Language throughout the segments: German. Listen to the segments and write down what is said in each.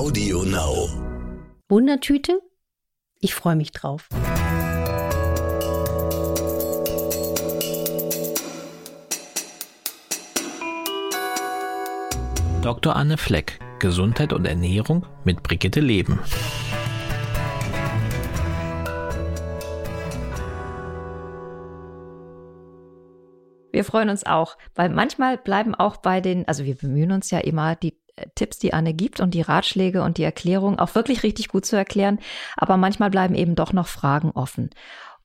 Audio Now. Wundertüte? Ich freue mich drauf. Dr. Anne Fleck, Gesundheit und Ernährung mit Brigitte Leben. Wir freuen uns auch, weil manchmal bleiben auch bei den, also wir bemühen uns ja immer, die Tipps, die Anne gibt und die Ratschläge und die Erklärung auch wirklich richtig gut zu erklären, aber manchmal bleiben eben doch noch Fragen offen.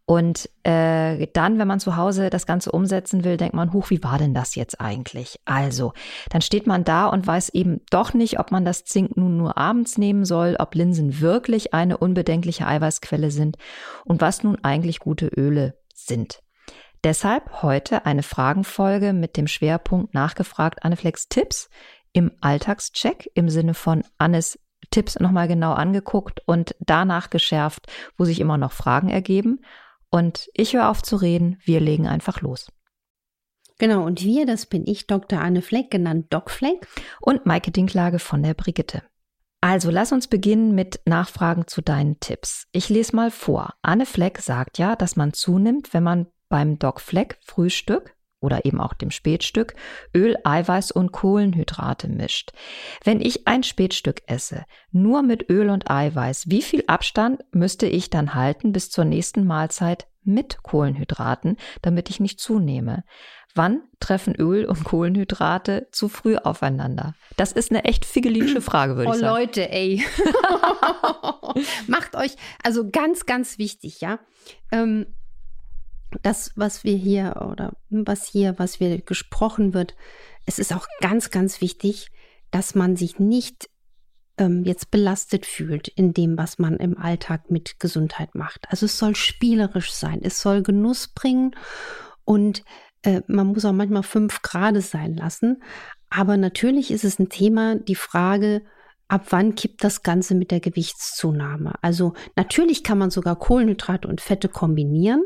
Und äh, dann, wenn man zu Hause das Ganze umsetzen will, denkt man, huch, wie war denn das jetzt eigentlich? Also, dann steht man da und weiß eben doch nicht, ob man das Zink nun nur abends nehmen soll, ob Linsen wirklich eine unbedenkliche Eiweißquelle sind und was nun eigentlich gute Öle sind. Deshalb heute eine Fragenfolge mit dem Schwerpunkt nachgefragt Anneflex Tipps im Alltagscheck im Sinne von Annes Tipps nochmal genau angeguckt und danach geschärft, wo sich immer noch Fragen ergeben. Und ich höre auf zu reden, wir legen einfach los. Genau, und wir, das bin ich, Dr. Anne Fleck, genannt Doc Fleck. Und Maike Dinklage von der Brigitte. Also lass uns beginnen mit Nachfragen zu deinen Tipps. Ich lese mal vor. Anne Fleck sagt ja, dass man zunimmt, wenn man beim Doc Fleck Frühstück oder eben auch dem Spätstück Öl, Eiweiß und Kohlenhydrate mischt. Wenn ich ein Spätstück esse, nur mit Öl und Eiweiß, wie viel Abstand müsste ich dann halten bis zur nächsten Mahlzeit mit Kohlenhydraten, damit ich nicht zunehme? Wann treffen Öl und Kohlenhydrate zu früh aufeinander? Das ist eine echt figelinische Frage, würde oh, ich sagen. Oh Leute, ey. Macht euch, also ganz, ganz wichtig, ja. Ähm, das, was wir hier oder was hier, was wir gesprochen wird, es ist auch ganz, ganz wichtig, dass man sich nicht ähm, jetzt belastet fühlt in dem, was man im Alltag mit Gesundheit macht. Also es soll spielerisch sein, es soll Genuss bringen und äh, man muss auch manchmal fünf Grad sein lassen. Aber natürlich ist es ein Thema, die Frage, ab wann kippt das Ganze mit der Gewichtszunahme? Also natürlich kann man sogar Kohlenhydrate und Fette kombinieren.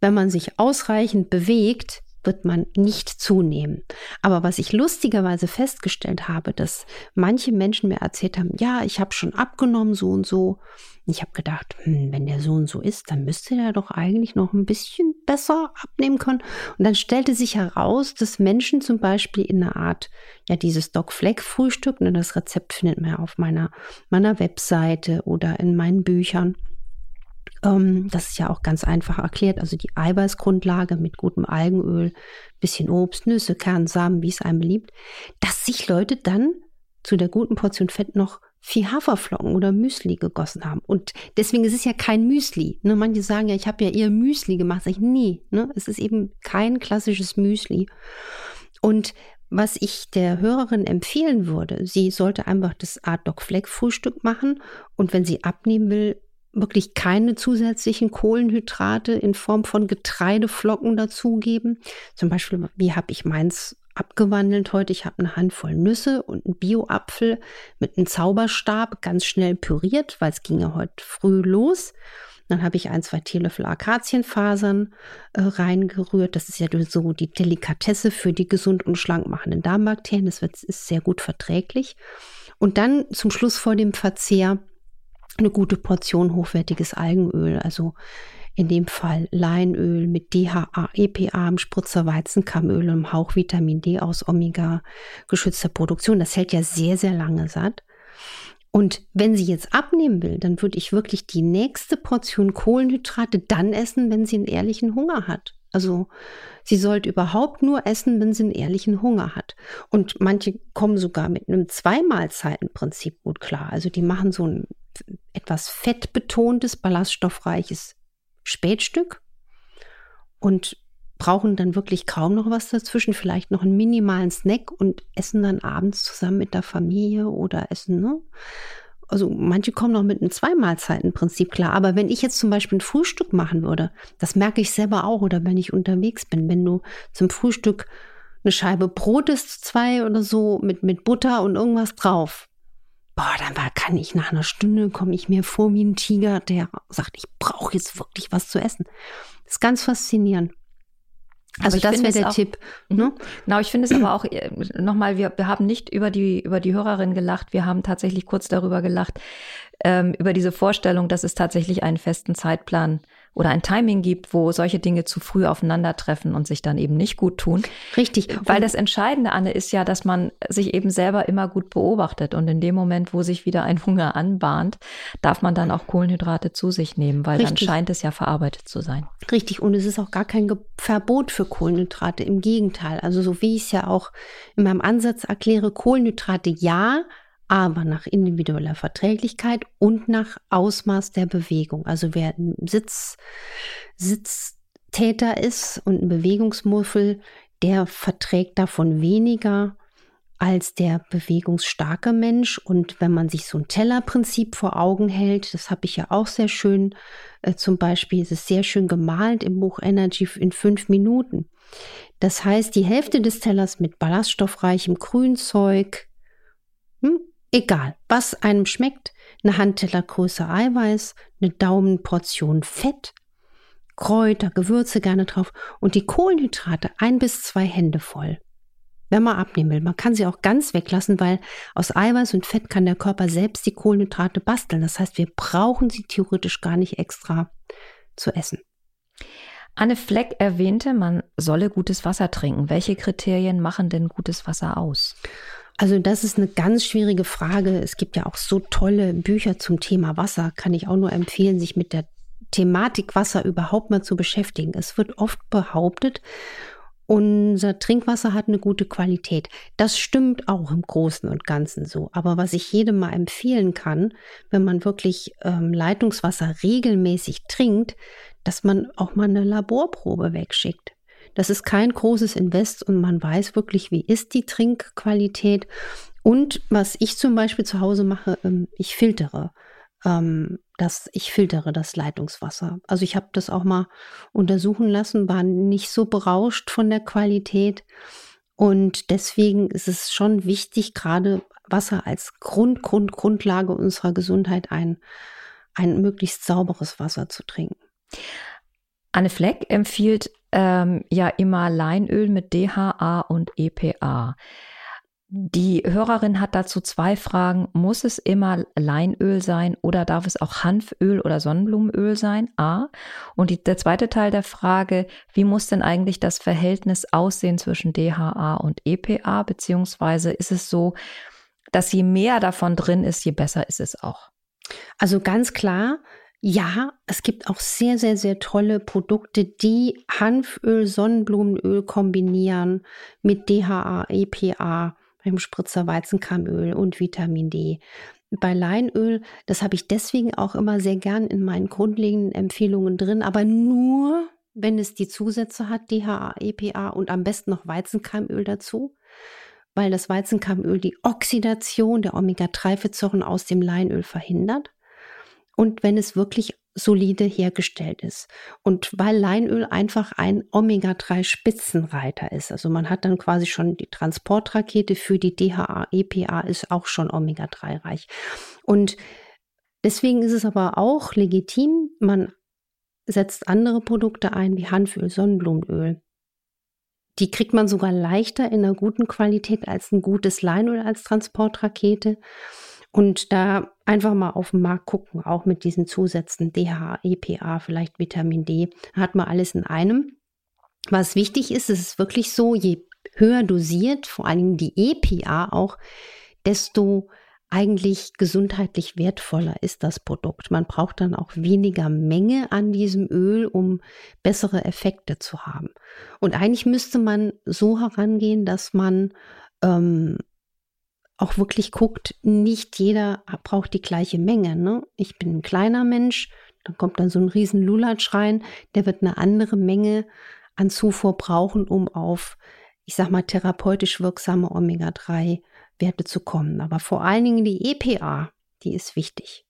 Wenn man sich ausreichend bewegt, wird man nicht zunehmen. Aber was ich lustigerweise festgestellt habe, dass manche Menschen mir erzählt haben, ja, ich habe schon abgenommen, so und so. Ich habe gedacht, hm, wenn der so und so ist, dann müsste der doch eigentlich noch ein bisschen besser abnehmen können. Und dann stellte sich heraus, dass Menschen zum Beispiel in einer Art, ja, dieses Doc Fleck Frühstück, ne, das Rezept findet man auf meiner, meiner Webseite oder in meinen Büchern das ist ja auch ganz einfach erklärt. Also die Eiweißgrundlage mit gutem Algenöl, bisschen Obst, Nüsse, Kernsamen, wie es einem beliebt, dass sich Leute dann zu der guten Portion Fett noch vier Haferflocken oder Müsli gegossen haben. Und deswegen ist es ja kein Müsli. Ne? Manche sagen ja, ich habe ja eher Müsli gemacht. Sag ich, nee, ne? es ist eben kein klassisches Müsli. Und was ich der Hörerin empfehlen würde, sie sollte einfach das Art Doc Fleck Frühstück machen und wenn sie abnehmen will, wirklich keine zusätzlichen Kohlenhydrate in Form von Getreideflocken dazugeben. Zum Beispiel, wie habe ich meins abgewandelt heute? Ich habe eine Handvoll Nüsse und einen Bio-Apfel mit einem Zauberstab ganz schnell püriert, weil es ging ja heute früh los. Dann habe ich ein, zwei Teelöffel Akazienfasern äh, reingerührt. Das ist ja so die Delikatesse für die gesund und schlank machenden Darmbakterien. Das wird, ist sehr gut verträglich. Und dann zum Schluss vor dem Verzehr eine gute Portion hochwertiges Algenöl, also in dem Fall Leinöl mit DHA, EPA, Spritzer Weizenkammöl und Hauch Vitamin D aus Omega geschützter Produktion. Das hält ja sehr, sehr lange satt. Und wenn sie jetzt abnehmen will, dann würde ich wirklich die nächste Portion Kohlenhydrate dann essen, wenn sie einen ehrlichen Hunger hat. Also sie sollte überhaupt nur essen, wenn sie einen ehrlichen Hunger hat. Und manche kommen sogar mit einem Zweimahlzeitenprinzip gut klar. Also die machen so ein etwas fettbetontes, ballaststoffreiches Spätstück und brauchen dann wirklich kaum noch was dazwischen, vielleicht noch einen minimalen Snack und essen dann abends zusammen mit der Familie oder essen, ne? Also manche kommen noch mit einem Zweimahlzeitenprinzip klar. Aber wenn ich jetzt zum Beispiel ein Frühstück machen würde, das merke ich selber auch oder wenn ich unterwegs bin, wenn du zum Frühstück eine Scheibe Brot isst, zwei oder so, mit, mit Butter und irgendwas drauf, boah, dann war, kann ich nach einer Stunde, komme ich mir vor wie ein Tiger, der sagt, ich brauche jetzt wirklich was zu essen. Das ist ganz faszinierend. Also das wäre der auch, Tipp. Mhm. Ne? Genau, ich finde es aber auch äh, nochmal, wir, wir haben nicht über die, über die Hörerin gelacht, wir haben tatsächlich kurz darüber gelacht, ähm, über diese Vorstellung, dass es tatsächlich einen festen Zeitplan oder ein Timing gibt, wo solche Dinge zu früh aufeinandertreffen und sich dann eben nicht gut tun. Richtig. Weil das Entscheidende, Anne, ist ja, dass man sich eben selber immer gut beobachtet und in dem Moment, wo sich wieder ein Hunger anbahnt, darf man dann auch Kohlenhydrate zu sich nehmen, weil Richtig. dann scheint es ja verarbeitet zu sein. Richtig. Und es ist auch gar kein Verbot für Kohlenhydrate. Im Gegenteil. Also so wie ich es ja auch in meinem Ansatz erkläre, Kohlenhydrate ja, aber nach individueller Verträglichkeit und nach Ausmaß der Bewegung. Also wer ein Sitz, Sitztäter ist und ein Bewegungsmuffel, der verträgt davon weniger als der bewegungsstarke Mensch. Und wenn man sich so ein Tellerprinzip vor Augen hält, das habe ich ja auch sehr schön, äh, zum Beispiel ist es sehr schön gemalt im Buch Energy in fünf Minuten. Das heißt, die Hälfte des Tellers mit ballaststoffreichem Grünzeug, hm, Egal, was einem schmeckt, eine Handtellergröße Eiweiß, eine Daumenportion Fett, Kräuter, Gewürze gerne drauf und die Kohlenhydrate ein bis zwei Hände voll. Wenn man abnehmen will, man kann sie auch ganz weglassen, weil aus Eiweiß und Fett kann der Körper selbst die Kohlenhydrate basteln. Das heißt, wir brauchen sie theoretisch gar nicht extra zu essen. Anne Fleck erwähnte, man solle gutes Wasser trinken. Welche Kriterien machen denn gutes Wasser aus? Also das ist eine ganz schwierige Frage. Es gibt ja auch so tolle Bücher zum Thema Wasser. Kann ich auch nur empfehlen, sich mit der Thematik Wasser überhaupt mal zu beschäftigen. Es wird oft behauptet, unser Trinkwasser hat eine gute Qualität. Das stimmt auch im Großen und Ganzen so. Aber was ich jedem mal empfehlen kann, wenn man wirklich ähm, Leitungswasser regelmäßig trinkt, dass man auch mal eine Laborprobe wegschickt. Das ist kein großes Invest und man weiß wirklich, wie ist die Trinkqualität. Und was ich zum Beispiel zu Hause mache, ähm, ich filtere. Ähm, das, ich filtere das Leitungswasser. Also ich habe das auch mal untersuchen lassen, war nicht so berauscht von der Qualität. Und deswegen ist es schon wichtig, gerade Wasser als Grund, Grund, Grundlage unserer Gesundheit ein, ein möglichst sauberes Wasser zu trinken. Anne Fleck empfiehlt ähm, ja immer Leinöl mit DHA und EPA. Die Hörerin hat dazu zwei Fragen. Muss es immer Leinöl sein oder darf es auch Hanföl oder Sonnenblumenöl sein? A. Und die, der zweite Teil der Frage, wie muss denn eigentlich das Verhältnis aussehen zwischen DHA und EPA? Beziehungsweise ist es so, dass je mehr davon drin ist, je besser ist es auch? Also ganz klar, ja, es gibt auch sehr, sehr, sehr tolle Produkte, die Hanföl, Sonnenblumenöl kombinieren mit DHA, EPA, beim Spritzer Weizenkeimöl und Vitamin D. Bei Leinöl, das habe ich deswegen auch immer sehr gern in meinen grundlegenden Empfehlungen drin, aber nur, wenn es die Zusätze hat, DHA, EPA und am besten noch Weizenkeimöl dazu, weil das Weizenkeimöl die Oxidation der Omega-3-Fettsäuren aus dem Leinöl verhindert und wenn es wirklich solide hergestellt ist. Und weil Leinöl einfach ein Omega-3-Spitzenreiter ist. Also man hat dann quasi schon die Transportrakete für die DHA, EPA ist auch schon Omega-3 reich. Und deswegen ist es aber auch legitim, man setzt andere Produkte ein, wie Hanföl, Sonnenblumenöl. Die kriegt man sogar leichter in einer guten Qualität als ein gutes Leinöl als Transportrakete. Und da einfach mal auf den Markt gucken, auch mit diesen Zusätzen DHA, EPA, vielleicht Vitamin D, hat man alles in einem. Was wichtig ist, ist es wirklich so, je höher dosiert, vor allem die EPA auch, desto eigentlich gesundheitlich wertvoller ist das Produkt. Man braucht dann auch weniger Menge an diesem Öl, um bessere Effekte zu haben. Und eigentlich müsste man so herangehen, dass man ähm, auch wirklich guckt, nicht jeder braucht die gleiche Menge. Ne? Ich bin ein kleiner Mensch, dann kommt dann so ein riesen Lulatsch rein, der wird eine andere Menge an Zufuhr brauchen, um auf, ich sag mal, therapeutisch wirksame Omega-3-Werte zu kommen. Aber vor allen Dingen die EPA, die ist wichtig.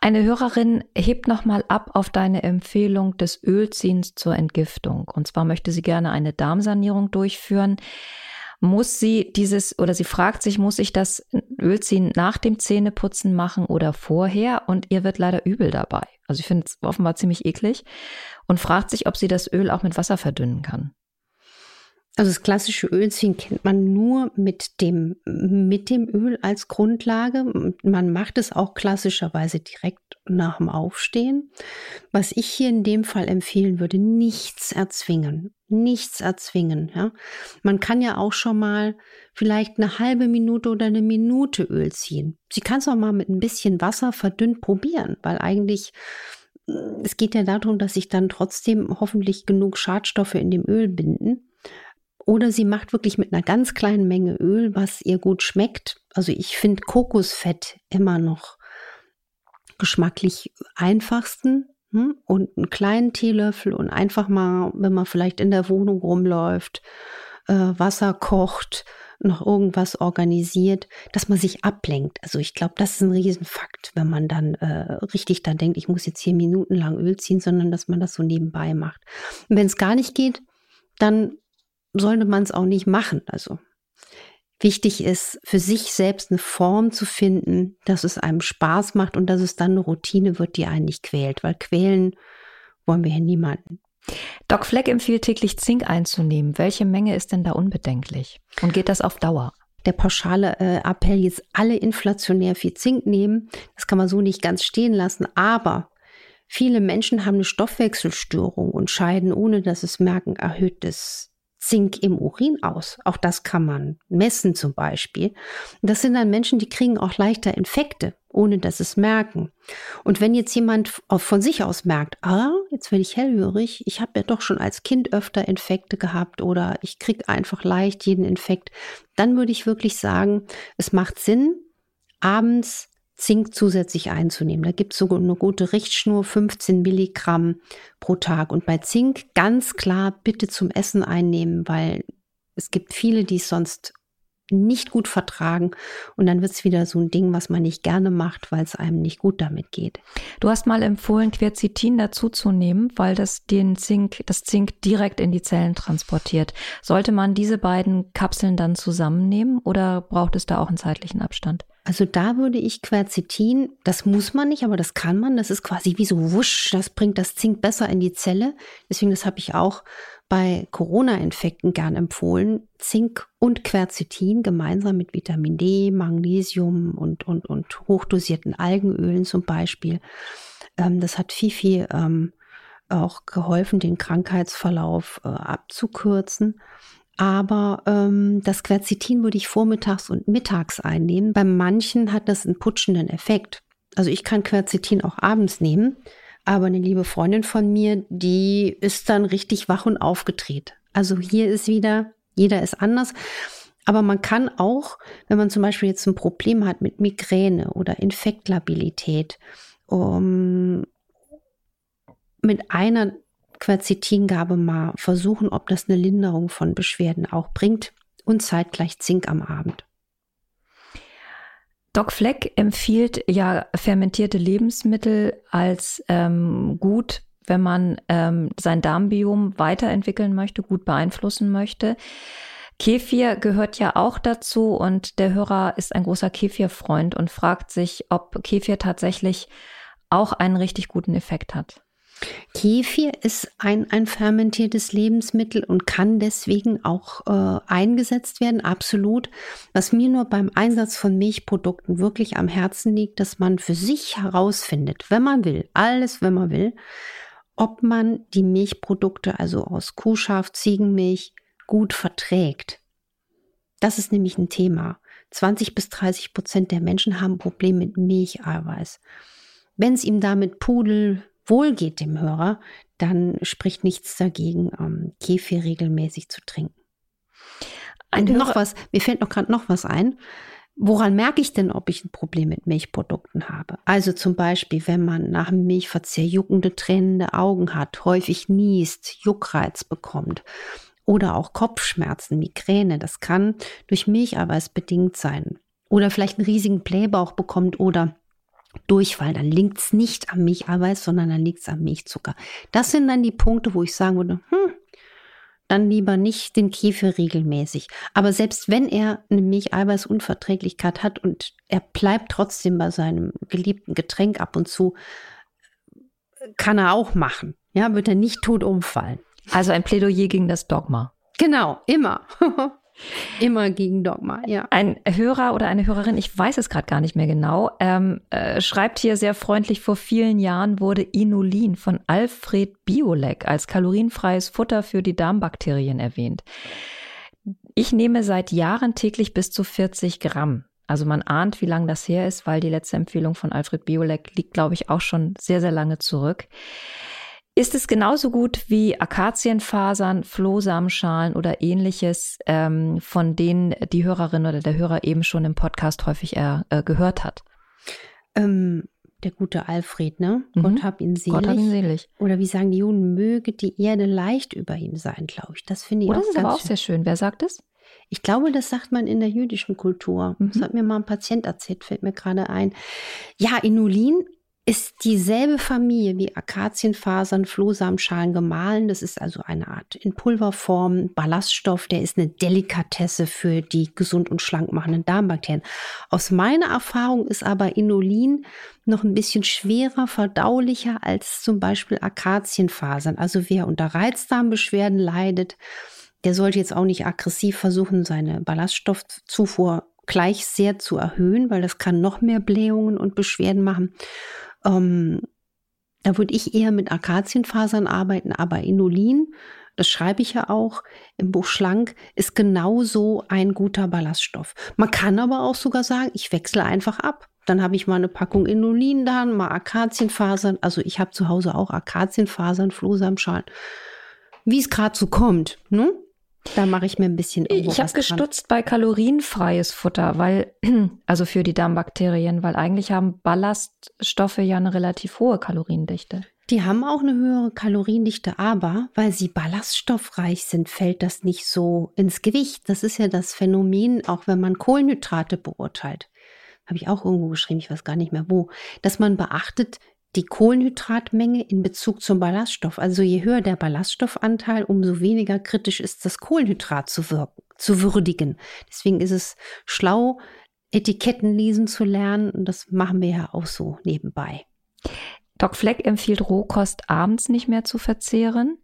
Eine Hörerin hebt nochmal ab auf deine Empfehlung des Ölziehens zur Entgiftung. Und zwar möchte sie gerne eine Darmsanierung durchführen muss sie dieses oder sie fragt sich, muss ich das Ölziehen nach dem Zähneputzen machen oder vorher? Und ihr wird leider übel dabei. Also ich finde es offenbar ziemlich eklig und fragt sich, ob sie das Öl auch mit Wasser verdünnen kann. Also das klassische Ölziehen kennt man nur mit dem, mit dem Öl als Grundlage. Man macht es auch klassischerweise direkt nach dem Aufstehen. Was ich hier in dem Fall empfehlen würde, nichts erzwingen. Nichts erzwingen. Ja. Man kann ja auch schon mal vielleicht eine halbe Minute oder eine Minute Öl ziehen. Sie kann es auch mal mit ein bisschen Wasser verdünnt probieren, weil eigentlich es geht ja darum, dass sich dann trotzdem hoffentlich genug Schadstoffe in dem Öl binden. Oder sie macht wirklich mit einer ganz kleinen Menge Öl, was ihr gut schmeckt. Also ich finde Kokosfett immer noch geschmacklich einfachsten hm? und einen kleinen Teelöffel und einfach mal, wenn man vielleicht in der Wohnung rumläuft, äh, Wasser kocht, noch irgendwas organisiert, dass man sich ablenkt. Also ich glaube, das ist ein Riesenfakt, wenn man dann äh, richtig dann denkt, ich muss jetzt hier minutenlang Öl ziehen, sondern dass man das so nebenbei macht. Wenn es gar nicht geht, dann sollte man es auch nicht machen. Also wichtig ist, für sich selbst eine Form zu finden, dass es einem Spaß macht und dass es dann eine Routine wird, die einen nicht quält, weil quälen wollen wir ja niemanden. Doc Fleck empfiehlt täglich Zink einzunehmen. Welche Menge ist denn da unbedenklich? Und geht das auf Dauer? Der pauschale äh, Appell, jetzt alle inflationär viel Zink nehmen, das kann man so nicht ganz stehen lassen, aber viele Menschen haben eine Stoffwechselstörung und scheiden, ohne dass es merken, erhöhtes Zink im Urin aus. Auch das kann man messen zum Beispiel. das sind dann Menschen, die kriegen auch leichter Infekte, ohne dass es merken. Und wenn jetzt jemand von sich aus merkt, ah, jetzt werde ich hellhörig, ich habe ja doch schon als Kind öfter Infekte gehabt oder ich kriege einfach leicht jeden Infekt, dann würde ich wirklich sagen, es macht Sinn, abends Zink zusätzlich einzunehmen. Da gibt es sogar eine gute Richtschnur, 15 Milligramm pro Tag. Und bei Zink ganz klar bitte zum Essen einnehmen, weil es gibt viele, die es sonst nicht gut vertragen und dann wird es wieder so ein Ding, was man nicht gerne macht, weil es einem nicht gut damit geht. Du hast mal empfohlen, Quercetin dazuzunehmen, weil das den Zink, das Zink direkt in die Zellen transportiert. Sollte man diese beiden Kapseln dann zusammennehmen oder braucht es da auch einen zeitlichen Abstand? Also da würde ich Quercetin, das muss man nicht, aber das kann man. Das ist quasi wie so wusch, das bringt das Zink besser in die Zelle. Deswegen, das habe ich auch bei Corona-Infekten gern empfohlen. Zink und Quercetin gemeinsam mit Vitamin D, Magnesium und, und, und hochdosierten Algenölen zum Beispiel. Ähm, das hat viel, viel ähm, auch geholfen, den Krankheitsverlauf äh, abzukürzen. Aber ähm, das Quercetin würde ich vormittags und mittags einnehmen. Bei manchen hat das einen putschenden Effekt. Also ich kann Quercetin auch abends nehmen, aber eine liebe Freundin von mir, die ist dann richtig wach und aufgedreht. Also hier ist wieder, jeder ist anders. Aber man kann auch, wenn man zum Beispiel jetzt ein Problem hat mit Migräne oder Infektlabilität, um, mit einer Quercetingabe mal versuchen, ob das eine Linderung von Beschwerden auch bringt und zeitgleich Zink am Abend. Doc Fleck empfiehlt ja fermentierte Lebensmittel als ähm, gut, wenn man ähm, sein Darmbiom weiterentwickeln möchte, gut beeinflussen möchte. Kefir gehört ja auch dazu und der Hörer ist ein großer Kefir-Freund und fragt sich, ob Kefir tatsächlich auch einen richtig guten Effekt hat. Kefir ist ein, ein fermentiertes Lebensmittel und kann deswegen auch äh, eingesetzt werden, absolut. Was mir nur beim Einsatz von Milchprodukten wirklich am Herzen liegt, dass man für sich herausfindet, wenn man will, alles, wenn man will, ob man die Milchprodukte, also aus Kuhschaf, Ziegenmilch, gut verträgt. Das ist nämlich ein Thema. 20 bis 30 Prozent der Menschen haben Probleme mit Milcheiweiß. Wenn es ihm damit Pudel, wohl geht dem Hörer, dann spricht nichts dagegen, ähm, Kefir regelmäßig zu trinken. Und noch was, mir fällt noch gerade noch was ein. Woran merke ich denn, ob ich ein Problem mit Milchprodukten habe? Also zum Beispiel, wenn man nach dem Milchverzehr juckende, tränende Augen hat, häufig niest, Juckreiz bekommt oder auch Kopfschmerzen, Migräne. Das kann durch Milcheiweiß bedingt sein. Oder vielleicht einen riesigen Blähbauch bekommt oder Durchfall, dann liegt es nicht am Milcheiweiß, sondern dann liegt es am Milchzucker. Das sind dann die Punkte, wo ich sagen würde, hm, dann lieber nicht den Kefir regelmäßig. Aber selbst wenn er eine Milcheiweißunverträglichkeit hat und er bleibt trotzdem bei seinem geliebten Getränk ab und zu, kann er auch machen. Ja, wird er nicht tot umfallen. Also ein Plädoyer gegen das Dogma. Genau, immer. Immer gegen Dogma, ja. Ein Hörer oder eine Hörerin, ich weiß es gerade gar nicht mehr genau, ähm, äh, schreibt hier sehr freundlich, vor vielen Jahren wurde Inulin von Alfred Biolek als kalorienfreies Futter für die Darmbakterien erwähnt. Ich nehme seit Jahren täglich bis zu 40 Gramm. Also man ahnt, wie lange das her ist, weil die letzte Empfehlung von Alfred Biolek liegt, glaube ich, auch schon sehr, sehr lange zurück. Ist es genauso gut wie Akazienfasern, Flohsamenschalen oder ähnliches, ähm, von denen die Hörerin oder der Hörer eben schon im Podcast häufig äh, gehört hat? Ähm, der gute Alfred, ne? Mhm. Gott hab ihn selig. Gott hab ihn selig. Oder wie sagen die Juden, möge die Erde leicht über ihm sein, glaube ich. Das finde ich oh, auch das ist aber auch sehr schön. Wer sagt es? Ich glaube, das sagt man in der jüdischen Kultur. Mhm. Das hat mir mal ein Patient erzählt, fällt mir gerade ein. Ja, Inulin ist dieselbe Familie wie Akazienfasern, Flohsamenschalen gemahlen. Das ist also eine Art in Pulverform, Ballaststoff, der ist eine Delikatesse für die gesund und schlank machenden Darmbakterien. Aus meiner Erfahrung ist aber Inulin noch ein bisschen schwerer verdaulicher als zum Beispiel Akazienfasern. Also wer unter Reizdarmbeschwerden leidet, der sollte jetzt auch nicht aggressiv versuchen, seine Ballaststoffzufuhr gleich sehr zu erhöhen, weil das kann noch mehr Blähungen und Beschwerden machen. Ähm, da würde ich eher mit Akazienfasern arbeiten, aber Inulin, das schreibe ich ja auch im Buch Schlank, ist genauso ein guter Ballaststoff. Man kann aber auch sogar sagen, ich wechsle einfach ab. Dann habe ich mal eine Packung Inulin da, mal Akazienfasern. Also ich habe zu Hause auch Akazienfasern, Flohsamenschalen. Wie es gerade so kommt. Ne? Da mache ich mir ein bisschen. Ich habe gestutzt bei kalorienfreies Futter, weil, also für die Darmbakterien, weil eigentlich haben Ballaststoffe ja eine relativ hohe Kaloriendichte. Die haben auch eine höhere Kaloriendichte, aber weil sie ballaststoffreich sind, fällt das nicht so ins Gewicht. Das ist ja das Phänomen, auch wenn man Kohlenhydrate beurteilt. Habe ich auch irgendwo geschrieben, ich weiß gar nicht mehr wo, dass man beachtet, die Kohlenhydratmenge in Bezug zum Ballaststoff. Also je höher der Ballaststoffanteil, umso weniger kritisch ist das Kohlenhydrat zu wirken, zu würdigen. Deswegen ist es schlau, Etiketten lesen zu lernen. Und das machen wir ja auch so nebenbei. Doc Fleck empfiehlt Rohkost abends nicht mehr zu verzehren.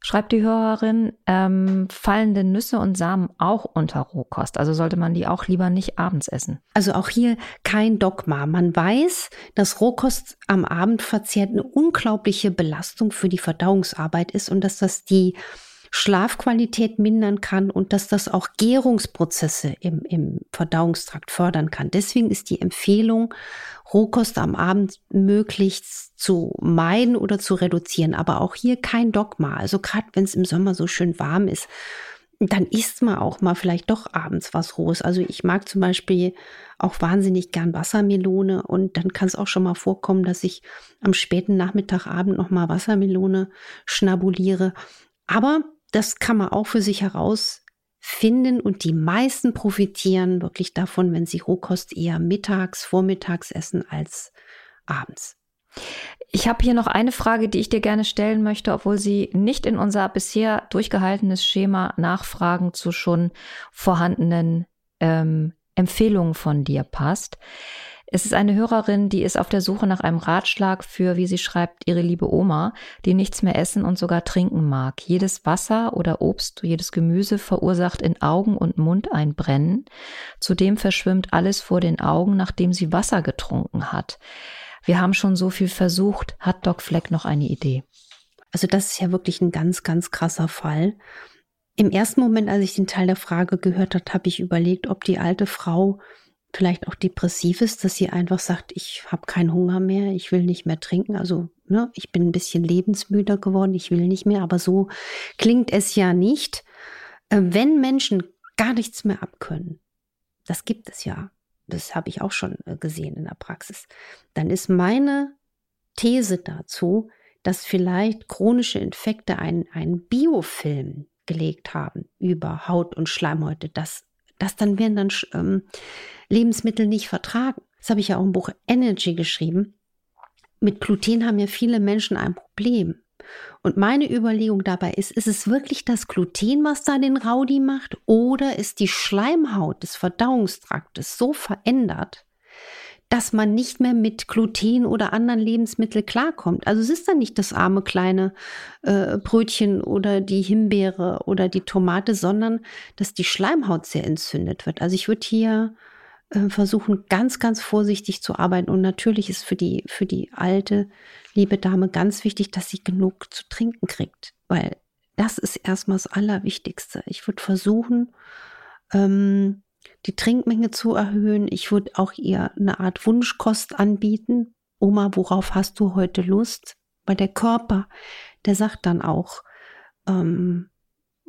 Schreibt die Hörerin, ähm, fallende Nüsse und Samen auch unter Rohkost. Also sollte man die auch lieber nicht abends essen. Also auch hier kein Dogma. Man weiß, dass Rohkost am Abend verzehrt eine unglaubliche Belastung für die Verdauungsarbeit ist und dass das die Schlafqualität mindern kann und dass das auch Gärungsprozesse im, im Verdauungstrakt fördern kann. Deswegen ist die Empfehlung, Rohkost am Abend möglichst zu meiden oder zu reduzieren. Aber auch hier kein Dogma. Also gerade wenn es im Sommer so schön warm ist, dann isst man auch mal vielleicht doch abends was Rohes. Also ich mag zum Beispiel auch wahnsinnig gern Wassermelone und dann kann es auch schon mal vorkommen, dass ich am späten Nachmittagabend noch mal Wassermelone schnabuliere. Aber das kann man auch für sich herausfinden und die meisten profitieren wirklich davon, wenn sie Rohkost eher mittags, vormittags essen als abends. Ich habe hier noch eine Frage, die ich dir gerne stellen möchte, obwohl sie nicht in unser bisher durchgehaltenes Schema Nachfragen zu schon vorhandenen ähm, Empfehlungen von dir passt. Es ist eine Hörerin, die ist auf der Suche nach einem Ratschlag für, wie sie schreibt, ihre liebe Oma, die nichts mehr essen und sogar trinken mag. Jedes Wasser oder Obst, jedes Gemüse verursacht in Augen und Mund ein Brennen. Zudem verschwimmt alles vor den Augen, nachdem sie Wasser getrunken hat. Wir haben schon so viel versucht. Hat Doc Fleck noch eine Idee? Also das ist ja wirklich ein ganz, ganz krasser Fall. Im ersten Moment, als ich den Teil der Frage gehört habe, habe ich überlegt, ob die alte Frau vielleicht auch depressiv ist, dass sie einfach sagt, ich habe keinen Hunger mehr, ich will nicht mehr trinken. Also ne, ich bin ein bisschen lebensmüder geworden, ich will nicht mehr. Aber so klingt es ja nicht. Äh, wenn Menschen gar nichts mehr abkönnen, das gibt es ja, das habe ich auch schon äh, gesehen in der Praxis, dann ist meine These dazu, dass vielleicht chronische Infekte einen, einen Biofilm gelegt haben über Haut und Schleimhäute, dass das dann werden dann ähm, Lebensmittel nicht vertragen. Das habe ich ja auch im Buch Energy geschrieben. Mit Gluten haben ja viele Menschen ein Problem. Und meine Überlegung dabei ist, ist es wirklich das Gluten, was da den Raudi macht? Oder ist die Schleimhaut des Verdauungstraktes so verändert, dass man nicht mehr mit Gluten oder anderen Lebensmitteln klarkommt. Also es ist dann nicht das arme kleine äh, Brötchen oder die Himbeere oder die Tomate, sondern dass die Schleimhaut sehr entzündet wird. Also ich würde hier äh, versuchen, ganz, ganz vorsichtig zu arbeiten. Und natürlich ist für die, für die alte, liebe Dame ganz wichtig, dass sie genug zu trinken kriegt, weil das ist erstmal das Allerwichtigste. Ich würde versuchen, ähm, die Trinkmenge zu erhöhen. Ich würde auch ihr eine Art Wunschkost anbieten. Oma, worauf hast du heute Lust? Weil der Körper, der sagt dann auch, ähm,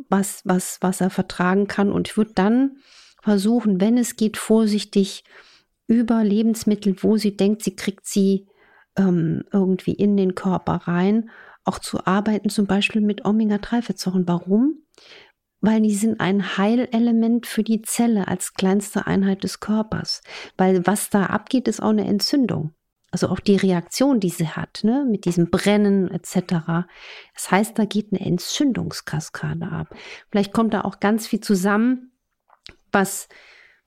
was, was, was er vertragen kann. Und ich würde dann versuchen, wenn es geht, vorsichtig über Lebensmittel, wo sie denkt, sie kriegt sie ähm, irgendwie in den Körper rein, auch zu arbeiten, zum Beispiel mit Omega-3-Fettsäuren. Warum? Weil die sind ein Heilelement für die Zelle als kleinste Einheit des Körpers. Weil was da abgeht, ist auch eine Entzündung. Also auch die Reaktion, die sie hat, ne, mit diesem Brennen etc. Das heißt, da geht eine Entzündungskaskade ab. Vielleicht kommt da auch ganz viel zusammen, was,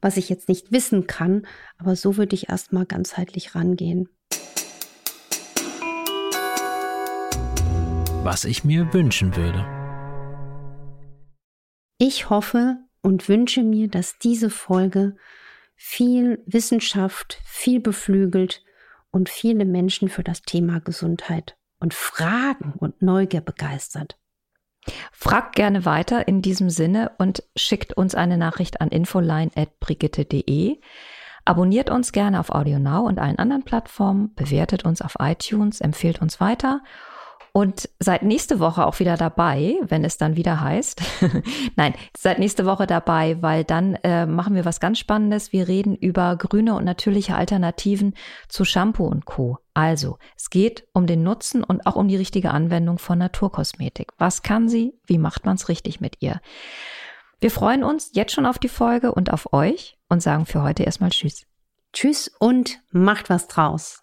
was ich jetzt nicht wissen kann, aber so würde ich erstmal ganzheitlich rangehen. Was ich mir wünschen würde. Ich hoffe und wünsche mir, dass diese Folge viel Wissenschaft, viel beflügelt und viele Menschen für das Thema Gesundheit und Fragen und Neugier begeistert. Fragt gerne weiter in diesem Sinne und schickt uns eine Nachricht an infoline.brigitte.de. Abonniert uns gerne auf AudioNow und allen anderen Plattformen, bewertet uns auf iTunes, empfehlt uns weiter und seid nächste Woche auch wieder dabei, wenn es dann wieder heißt. Nein, seid nächste Woche dabei, weil dann äh, machen wir was ganz Spannendes. Wir reden über grüne und natürliche Alternativen zu Shampoo und Co. Also, es geht um den Nutzen und auch um die richtige Anwendung von Naturkosmetik. Was kann sie? Wie macht man es richtig mit ihr? Wir freuen uns jetzt schon auf die Folge und auf euch und sagen für heute erstmal Tschüss. Tschüss und macht was draus.